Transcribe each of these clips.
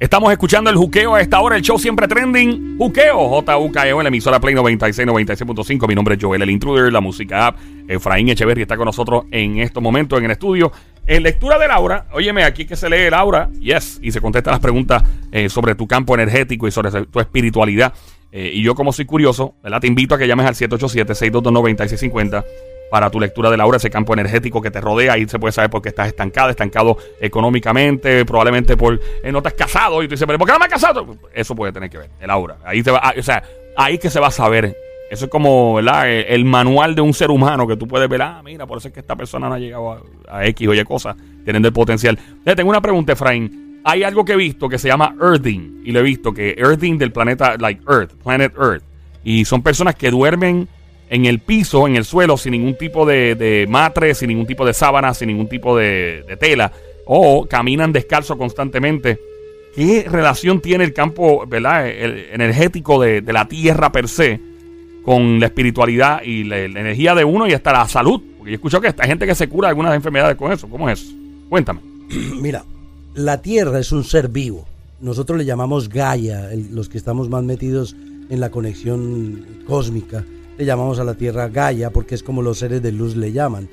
Estamos escuchando el juqueo a esta hora, el show siempre trending. Juqueo, J-U-K-E-O, en la emisora Play 96, 96.5. Mi nombre es Joel, el intruder, la música app. Efraín Echeverry está con nosotros en estos momentos en el estudio. En lectura de Laura, óyeme, aquí que se lee Laura, yes, y se contesta las preguntas eh, sobre tu campo energético y sobre tu espiritualidad. Eh, y yo, como soy curioso. Te invito a que llames al 787-622-9650 para tu lectura de Laura, ese campo energético que te rodea. Ahí se puede saber por qué estás estancada, estancado económicamente, probablemente por eh, no estás casado. Y tú dices, ¿pero por qué no me has casado? Eso puede tener que ver, el aura. Ahí te va, ah, o sea, ahí que se va a saber. Eso es como, ¿verdad? El, manual de un ser humano que tú puedes ver, ah, mira, por eso es que esta persona no ha llegado a, a X o Y cosas, teniendo el potencial. Tengo una pregunta, Efraín. Hay algo que he visto que se llama Earthing. Y lo he visto que Earthing del planeta, like Earth, Planet Earth. Y son personas que duermen en el piso, en el suelo, sin ningún tipo de, de matre, sin ningún tipo de sábana, sin ningún tipo de, de tela, o caminan descalzo constantemente. ¿Qué relación tiene el campo ¿verdad? Energético de, de, la tierra per se con la espiritualidad y la, energía de uno y hasta la salud? Porque yo he escuchado que hay gente que se cura de algunas enfermedades con eso. ¿Cómo es? Cuéntame. Mira, la tierra es un ser vivo. Nosotros le llamamos Gaia, los que estamos más metidos en la conexión cósmica le llamamos a la Tierra Gaia porque es como los seres de luz le llaman.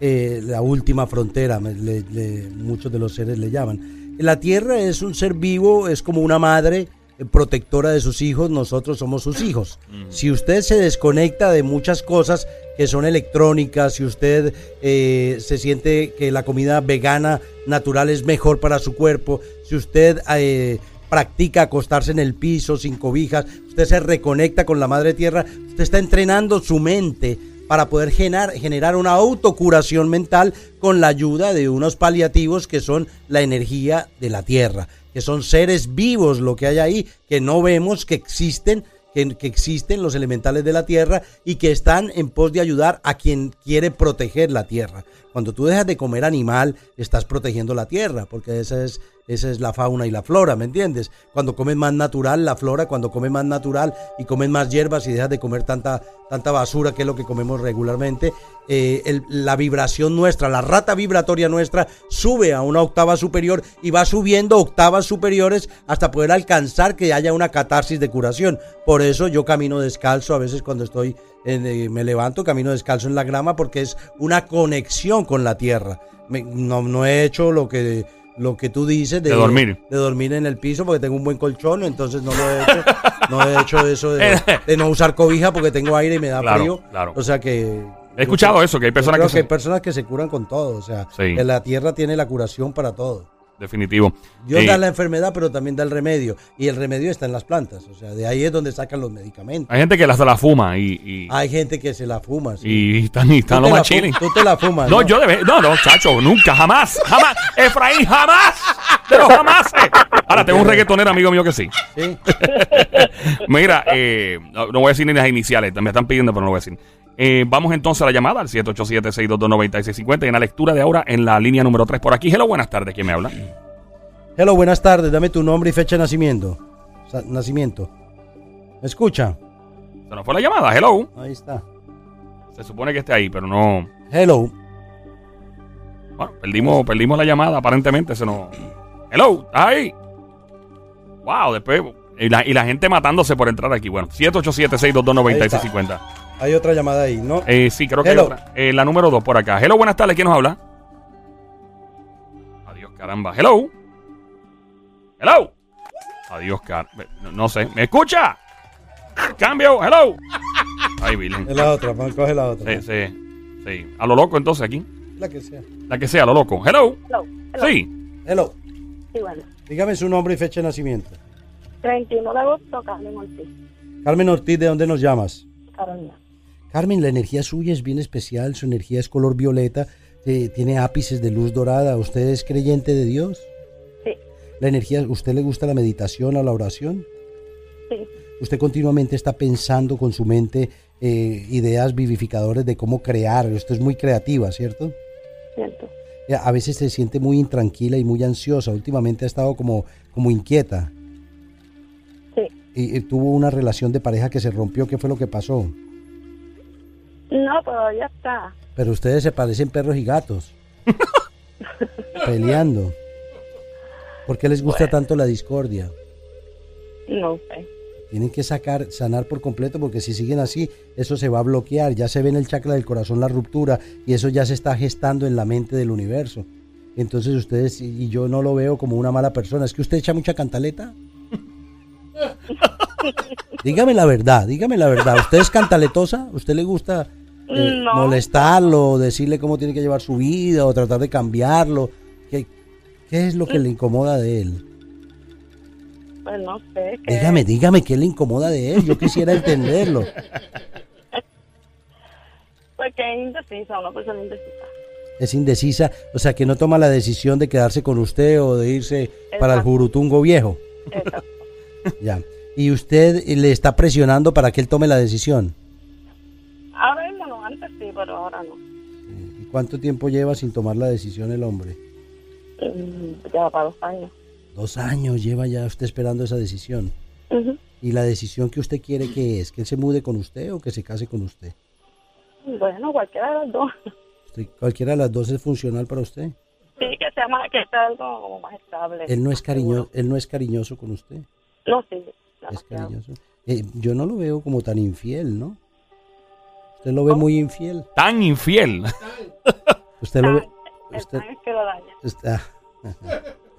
Eh, la última frontera, le, le, muchos de los seres le llaman. La Tierra es un ser vivo, es como una madre eh, protectora de sus hijos, nosotros somos sus hijos. Si usted se desconecta de muchas cosas que son electrónicas, si usted eh, se siente que la comida vegana natural es mejor para su cuerpo, si usted eh, practica acostarse en el piso sin cobijas, usted se reconecta con la madre tierra, usted está entrenando su mente para poder generar, una autocuración mental con la ayuda de unos paliativos que son la energía de la tierra, que son seres vivos lo que hay ahí, que no vemos, que existen, que, que, existen los elementales de la tierra y que están en pos de ayudar a quien quiere proteger la tierra. Cuando tú dejas de comer animal, estás protegiendo la tierra, porque esa es, esa es la fauna y la flora, ¿me entiendes? Cuando comes más natural, la flora, cuando comes más natural y comes más hierbas y dejas de comer tanta, tanta basura, que es lo que comemos regularmente, eh, la vibración nuestra, la rata vibratoria nuestra, sube a una octava superior y va subiendo octavas superiores hasta poder alcanzar que haya una catarsis de curación. Por eso yo camino descalzo a veces cuando estoy eh, me levanto, camino descalzo en la grama porque es una conexión con la tierra. Me, no, no, he hecho lo que, lo que tú dices de, de, dormir. De dormir en el piso porque tengo un buen colchón, entonces no lo he hecho. no he hecho eso de, de, no usar cobija porque tengo aire y me da claro, frío. Claro. O sea que... He escuchado eso, que hay personas que, que, se... hay personas que se curan con todo. O sea, sí. que la tierra tiene la curación para todo. Definitivo. Dios eh, da la enfermedad, pero también da el remedio. Y el remedio está en las plantas. O sea, de ahí es donde sacan los medicamentos. Hay gente que se la fuma y, y, Hay gente que se la fuma. Sí. Y están, y están los machines. Tú te la fumas. No, ¿no? yo debe. No, no, chacho, nunca, jamás. Jamás. Efraín, jamás. Pero jamás. Ahora, tengo un reggaetonero amigo mío que sí. Sí. Mira, eh, no, no, voy a decir ni las iniciales. Me están pidiendo, pero no voy a decir. Eh, vamos entonces a la llamada al 787-622-9650 y en la lectura de ahora en la línea número 3 por aquí. Hello, buenas tardes. ¿Quién me habla? Hello, buenas tardes. Dame tu nombre y fecha de nacimiento. Sa nacimiento. ¿Me escucha? Se nos fue la llamada. Hello. Ahí está. Se supone que esté ahí, pero no. Hello. Bueno, perdimos, perdimos la llamada. Aparentemente se nos. Hello. ¿Estás ahí? Wow, después. Y la, y la gente matándose por entrar aquí. Bueno, 787-622-9650. Hay otra llamada ahí, ¿no? Eh, sí, creo que Hello. hay otra. Eh, la número 2 por acá. Hello, buenas tardes. ¿Quién nos habla? Adiós, caramba. Hello. Hello. Adiós, car... No, no, sé. ¿Me escucha? Cambio. Hello. Ay, Billy. Es la otra, coge la otra. Sí, sí. Sí. A lo loco entonces aquí. La que sea. La que sea, a lo loco. Hello. Hello. Hello. Sí. Hello. Sí, bueno. Dígame su nombre y fecha de nacimiento. 31 de agosto, Carmen Ortiz. Carmen Ortiz, ¿de dónde nos llamas? Carolina. Carmen, la energía suya es bien especial, su energía es color violeta, eh, tiene ápices de luz dorada. ¿Usted es creyente de Dios? Sí. La energía, ¿usted le gusta la meditación o la oración? Sí. Usted continuamente está pensando con su mente eh, ideas vivificadoras de cómo crear. Usted es muy creativa, ¿cierto? Cierto. A veces se siente muy intranquila y muy ansiosa. Últimamente ha estado como, como inquieta. Sí. Y, y, tuvo una relación de pareja que se rompió. ¿Qué fue lo que pasó? No, todavía está. Pero ustedes se parecen perros y gatos. peleando. ¿Por qué les gusta tanto la discordia? No sé. Tienen que sacar, sanar por completo porque si siguen así, eso se va a bloquear. Ya se ve en el chakra del corazón la ruptura y eso ya se está gestando en la mente del universo. Entonces ustedes y yo no lo veo como una mala persona. ¿Es que usted echa mucha cantaleta? dígame la verdad, dígame la verdad. ¿Usted es cantaletosa? ¿Usted le gusta eh, No. molestarlo, decirle cómo tiene que llevar su vida o tratar de cambiarlo? ¿Qué, qué es lo que le incomoda de él? Pues no sé. Dígame, dígame qué le incomoda de él. Yo quisiera entenderlo. Pues que es indecisa, una persona indecisa. Es indecisa, o sea, que no toma la decisión de quedarse con usted o de irse para el jurutungo viejo. Exacto. Ya. Y usted le está presionando para que él tome la decisión. ahora mismo no, antes sí, pero ahora no. ¿Y cuánto tiempo lleva sin tomar la decisión el hombre? Mm, Ya va para dos años. Dos años lleva ya usted esperando esa decisión. ¿Y la decisión que usted quiere que es? ¿Que él se mude con usted o que se case con usted? Bueno, cualquiera de los dos. Usted- ¿Cualquiera de las dos es funcional para usted? Sí, que sea más, que sea algo como más estable. Él no es, cariño, él no es cariñoso con usted. No, sí. Es cariñoso. Eh, yo no lo veo como tan infiel, ¿no? Usted lo ve muy infiel. Tan infiel. Usted lo ve... Usted, tan es que lo daña. está-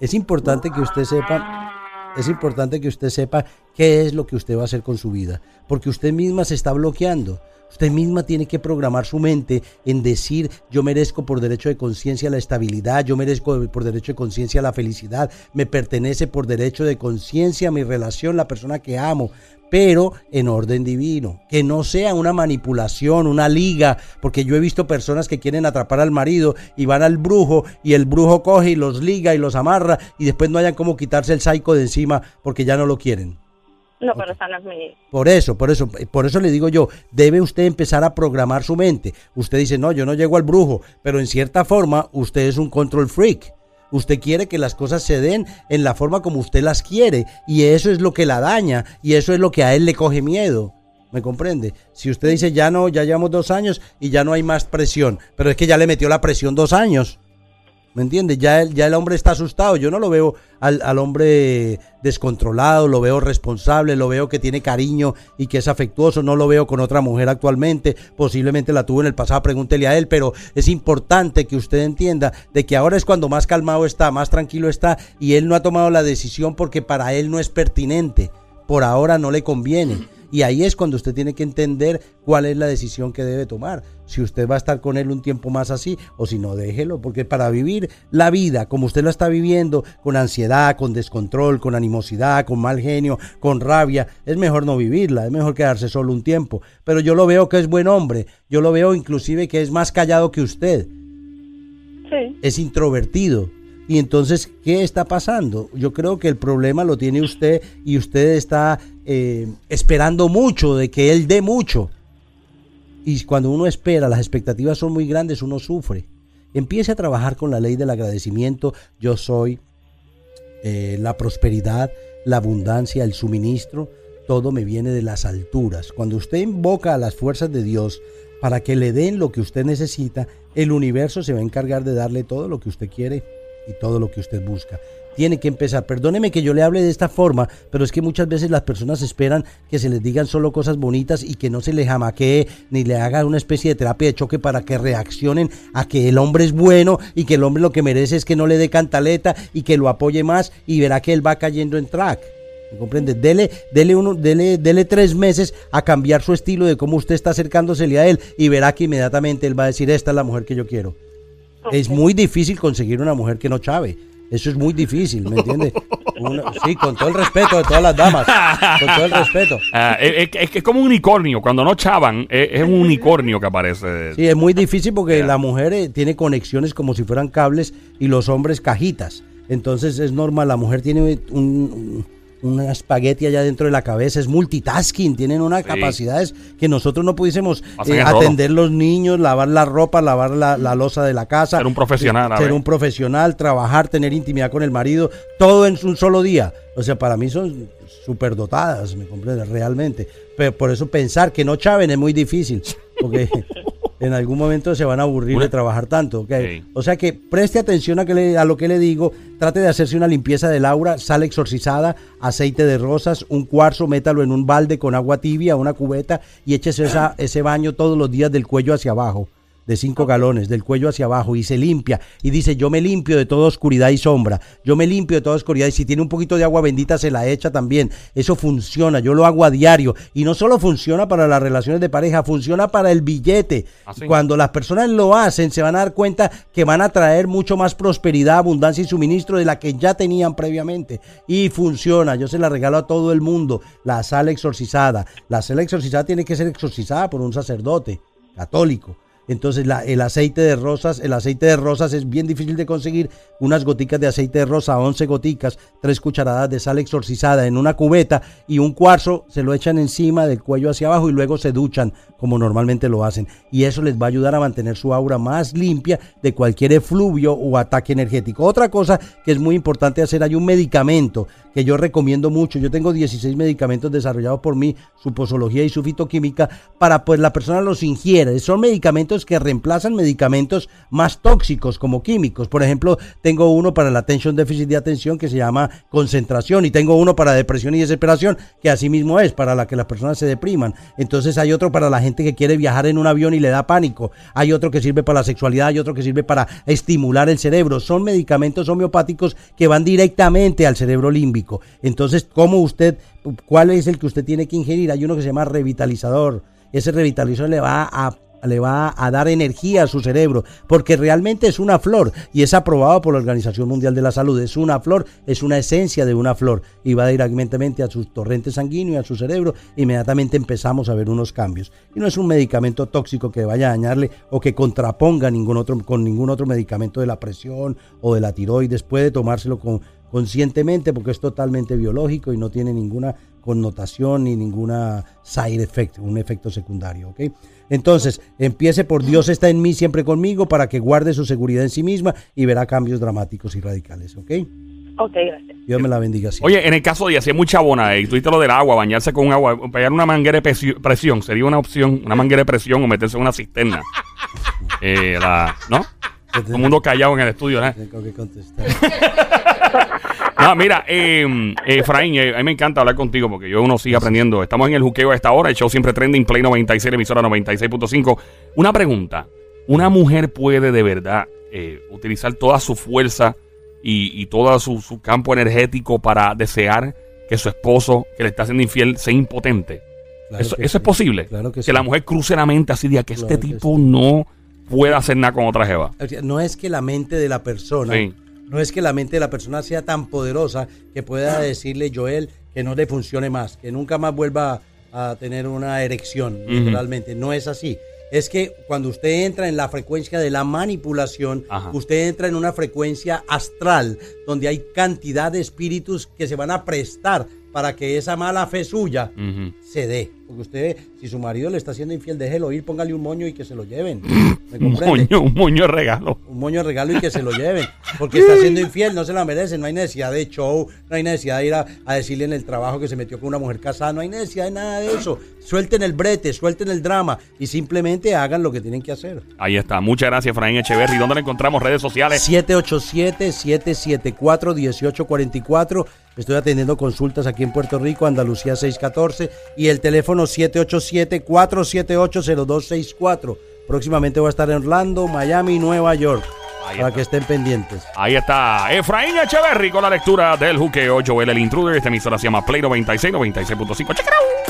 es importante que usted sepa... Es importante que usted sepa qué es lo que usted va a hacer con su vida, porque usted misma se está bloqueando. Usted misma tiene que programar su mente en decir, yo merezco por derecho de conciencia la estabilidad, yo merezco por derecho de conciencia la felicidad, me pertenece por derecho de conciencia mi relación, la persona que amo, pero en orden divino, que no sea una manipulación, una liga, porque yo he visto personas que quieren atrapar al marido y van al brujo y el brujo coge y los liga y los amarra y después no hayan como quitarse el saico de encima porque ya no lo quieren. No, pero esa no es mi... Por eso, por eso, por eso le digo yo, debe usted empezar a programar su mente. Usted dice, no, yo no llego al brujo, pero en cierta forma usted es un control freak. Usted quiere que las cosas se den en la forma como usted las quiere y eso es lo que la daña y eso es lo que a él le coge miedo. ¿Me comprende? Si usted dice, ya no, ya llevamos dos años y ya no hay más presión, pero es que ya le metió la presión dos años. ¿Me entiendes? Ya el, ya el hombre está asustado. Yo no lo veo al, al hombre descontrolado, lo veo responsable, lo veo que tiene cariño y que es afectuoso. No lo veo con otra mujer actualmente. Posiblemente la tuvo en el pasado, pregúntele a él. Pero es importante que usted entienda de que ahora es cuando más calmado está, más tranquilo está y él no ha tomado la decisión porque para él no es pertinente. Por ahora no le conviene. Y ahí es cuando usted tiene que entender cuál es la decisión que debe tomar. Si usted va a estar con él un tiempo más así o si no, déjelo. Porque para vivir la vida como usted la está viviendo, con ansiedad, con descontrol, con animosidad, con mal genio, con rabia, es mejor no vivirla. Es mejor quedarse solo un tiempo. Pero yo lo veo que es buen hombre. Yo lo veo inclusive que es más callado que usted. Sí. Es introvertido. Y entonces, ¿qué está pasando? Yo creo que el problema lo tiene usted y usted está eh, esperando mucho de que él dé mucho. Y cuando uno espera, las expectativas son muy grandes, uno sufre. Empiece a trabajar con la ley del agradecimiento. Yo soy eh, la prosperidad, la abundancia, el suministro. Todo me viene de las alturas. Cuando usted invoca a las fuerzas de Dios para que le den lo que usted necesita, el universo se va a encargar de darle todo lo que usted quiere y todo lo que usted busca. Tiene que empezar. Perdóneme que yo le hable de esta forma, pero es que muchas veces las personas esperan que se les digan solo cosas bonitas y que no se les jamaquee ni le haga una especie de terapia de choque para que reaccionen a que el hombre es bueno y que el hombre lo que merece es que no le dé cantaleta y que lo apoye más y verá que él va cayendo en track. ¿Me comprende? Dele, dele, uno, dele, dele tres meses a cambiar su estilo de cómo usted está acercándosele a él y verá que inmediatamente él va a decir, esta es la mujer que yo quiero. Es muy difícil conseguir una mujer que no chave. Eso es muy difícil, ¿me entiende? Una- sí, con todo el respeto de todas las damas. Con todo el respeto. Ah, es, es- es que es como un unicornio. Cuando no chavan, es, es un unicornio que aparece. Sí, es muy difícil porque la mujer eh, tiene conexiones como si fueran cables y los hombres cajitas. Entonces es normal, la mujer tiene un, un- una espagueti allá dentro de la cabeza, es multitasking, tienen unas Sí. capacidades que nosotros no pudiésemos eh, atender los niños, lavar la ropa, lavar la, la losa de la casa. Ser un profesional, Ser un profesional, trabajar, tener intimidad con el marido, todo en un solo día. O sea, para mí son súper dotadas, ¿me comprendes? Realmente. Pero por eso pensar que no chaven es muy difícil. Porque En algún momento se van a aburrir de trabajar tanto. ¿ok? Sí. O sea que preste atención a, que le- a lo que le digo. Trate de hacerse una limpieza del aura, sal exorcizada, aceite de rosas, un cuarzo, métalo en un balde con agua tibia, una cubeta y échese esa- ese baño todos los días del cuello hacia abajo de cinco galones, del cuello hacia abajo, y se limpia. Y dice, yo me limpio de toda oscuridad y sombra. Yo me limpio de toda oscuridad. Y si tiene un poquito de agua bendita, se la echa también. Eso funciona. Yo lo hago a diario. Y no solo funciona para las relaciones de pareja, funciona para el billete. ¿Ah? Cuando las personas lo hacen, se van a dar cuenta que van a traer mucho más prosperidad, abundancia y suministro de la que ya tenían previamente. Y funciona. Yo se la regalo a todo el mundo. La sal exorcizada. La sal exorcizada tiene que ser exorcizada por un sacerdote católico. Entonces el aceite de rosas, el aceite de rosas es bien difícil de conseguir. Unas goticas de aceite de rosa, 11 goticas, tres cucharadas de sal exorcizada en una cubeta y un cuarzo se lo echan encima del cuello hacia abajo y luego se duchan como normalmente lo hacen. Y eso les va a ayudar a mantener su aura más limpia de cualquier efluvio o ataque energético. Otra cosa que es muy importante hacer, hay un medicamento que yo recomiendo mucho. Yo tengo 16 medicamentos desarrollados por mí, su posología y su fitoquímica, para pues la persona los ingiere. Son medicamentos que reemplazan medicamentos más tóxicos como químicos. Por ejemplo, tengo uno para la atención déficit de atención que se llama concentración y tengo uno para depresión y desesperación que así mismo es para la que las personas se depriman. Entonces hay otro para la gente que quiere viajar en un avión y le da pánico. Hay otro que sirve para la sexualidad, hay otro que sirve para estimular el cerebro. Son medicamentos homeopáticos que van directamente al cerebro límbico. Entonces, ¿cómo usted, cuál es el que usted tiene que ingerir? Hay uno que se llama revitalizador. Ese revitalizador le va a le va a dar energía a su cerebro, porque realmente es una flor y es aprobado por la Organización Mundial de la Salud. Es una flor, es una esencia de una flor y va directamente a su torrente sanguíneo y a su cerebro. Inmediatamente empezamos a ver unos cambios. Y no es un medicamento tóxico que vaya a dañarle o que contraponga con ningún otro medicamento de la presión o de la tiroides. Puede tomárselo con, conscientemente porque es totalmente biológico y no tiene ninguna connotación ni ninguna side effect, un efecto secundario. Entonces, empiece por Dios está en mí siempre conmigo para que guarde su seguridad en sí misma y verá cambios dramáticos y radicales, ¿ok? Ok, gracias. Dios me la bendiga siempre. Oye, en el caso de si hay mucha bona, y tú dijiste lo del agua, bañarse con agua, pegar una manguera de presi- presión, sería una opción, una manguera de presión o meterse en una cisterna. Eh, la- ¿No? Todo el mundo callado en el estudio, ¿no? Tengo que contestar. No, mira, eh, eh, Efraín, eh, a mí me encanta hablar contigo porque yo uno sigue aprendiendo. Estamos en el juqueo a esta hora, el show siempre trending, Play 96, emisora 96.5. Una pregunta, ¿una mujer puede de verdad eh, utilizar toda su fuerza y, y todo su, su campo energético para desear que su esposo, que le está haciendo infiel, sea impotente? Claro ¿Eso, que eso sí. es posible? Claro que que sí. la mujer cruce la mente así de que este que tipo sí. no pueda hacer nada con otra jeva. No es que la mente de la persona. No es que la mente de la persona sea tan poderosa que pueda decirle Joel que no le funcione más, que nunca más vuelva a tener una erección, literalmente. No es así. Es que cuando usted entra en la frecuencia de la manipulación, Ajá. usted entra en una frecuencia astral donde hay cantidad de espíritus que se van a prestar para que esa mala fe suya se dé. Porque usted, si su marido le está haciendo infiel, déjelo ir, póngale un moño y que se lo lleven. ¿Me Un moño, un moño de regalo. un moño de regalo y que se lo lleven. Porque está siendo infiel, no se la merece. No hay necesidad de show, no hay necesidad de ir a, a decirle en el trabajo que se metió con una mujer casada, no hay necesidad de nada de eso. Suelten el brete, suelten el drama y simplemente hagan lo que tienen que hacer. Ahí está. Muchas gracias, Efraín Echeverry. ¿Dónde la encontramos? Redes sociales. 787-774-1844. Estoy atendiendo consultas aquí en Puerto Rico, Andalucía 614 y el teléfono 787-478-0264. Próximamente voy a estar en Orlando, Miami y Nueva York. Ahí para está. que estén pendientes. Ahí está Efraín Echeverry con la lectura del juqueo. Joel el Intruder. Esta emisora se llama Play 96, 96.5. ¡Check it out!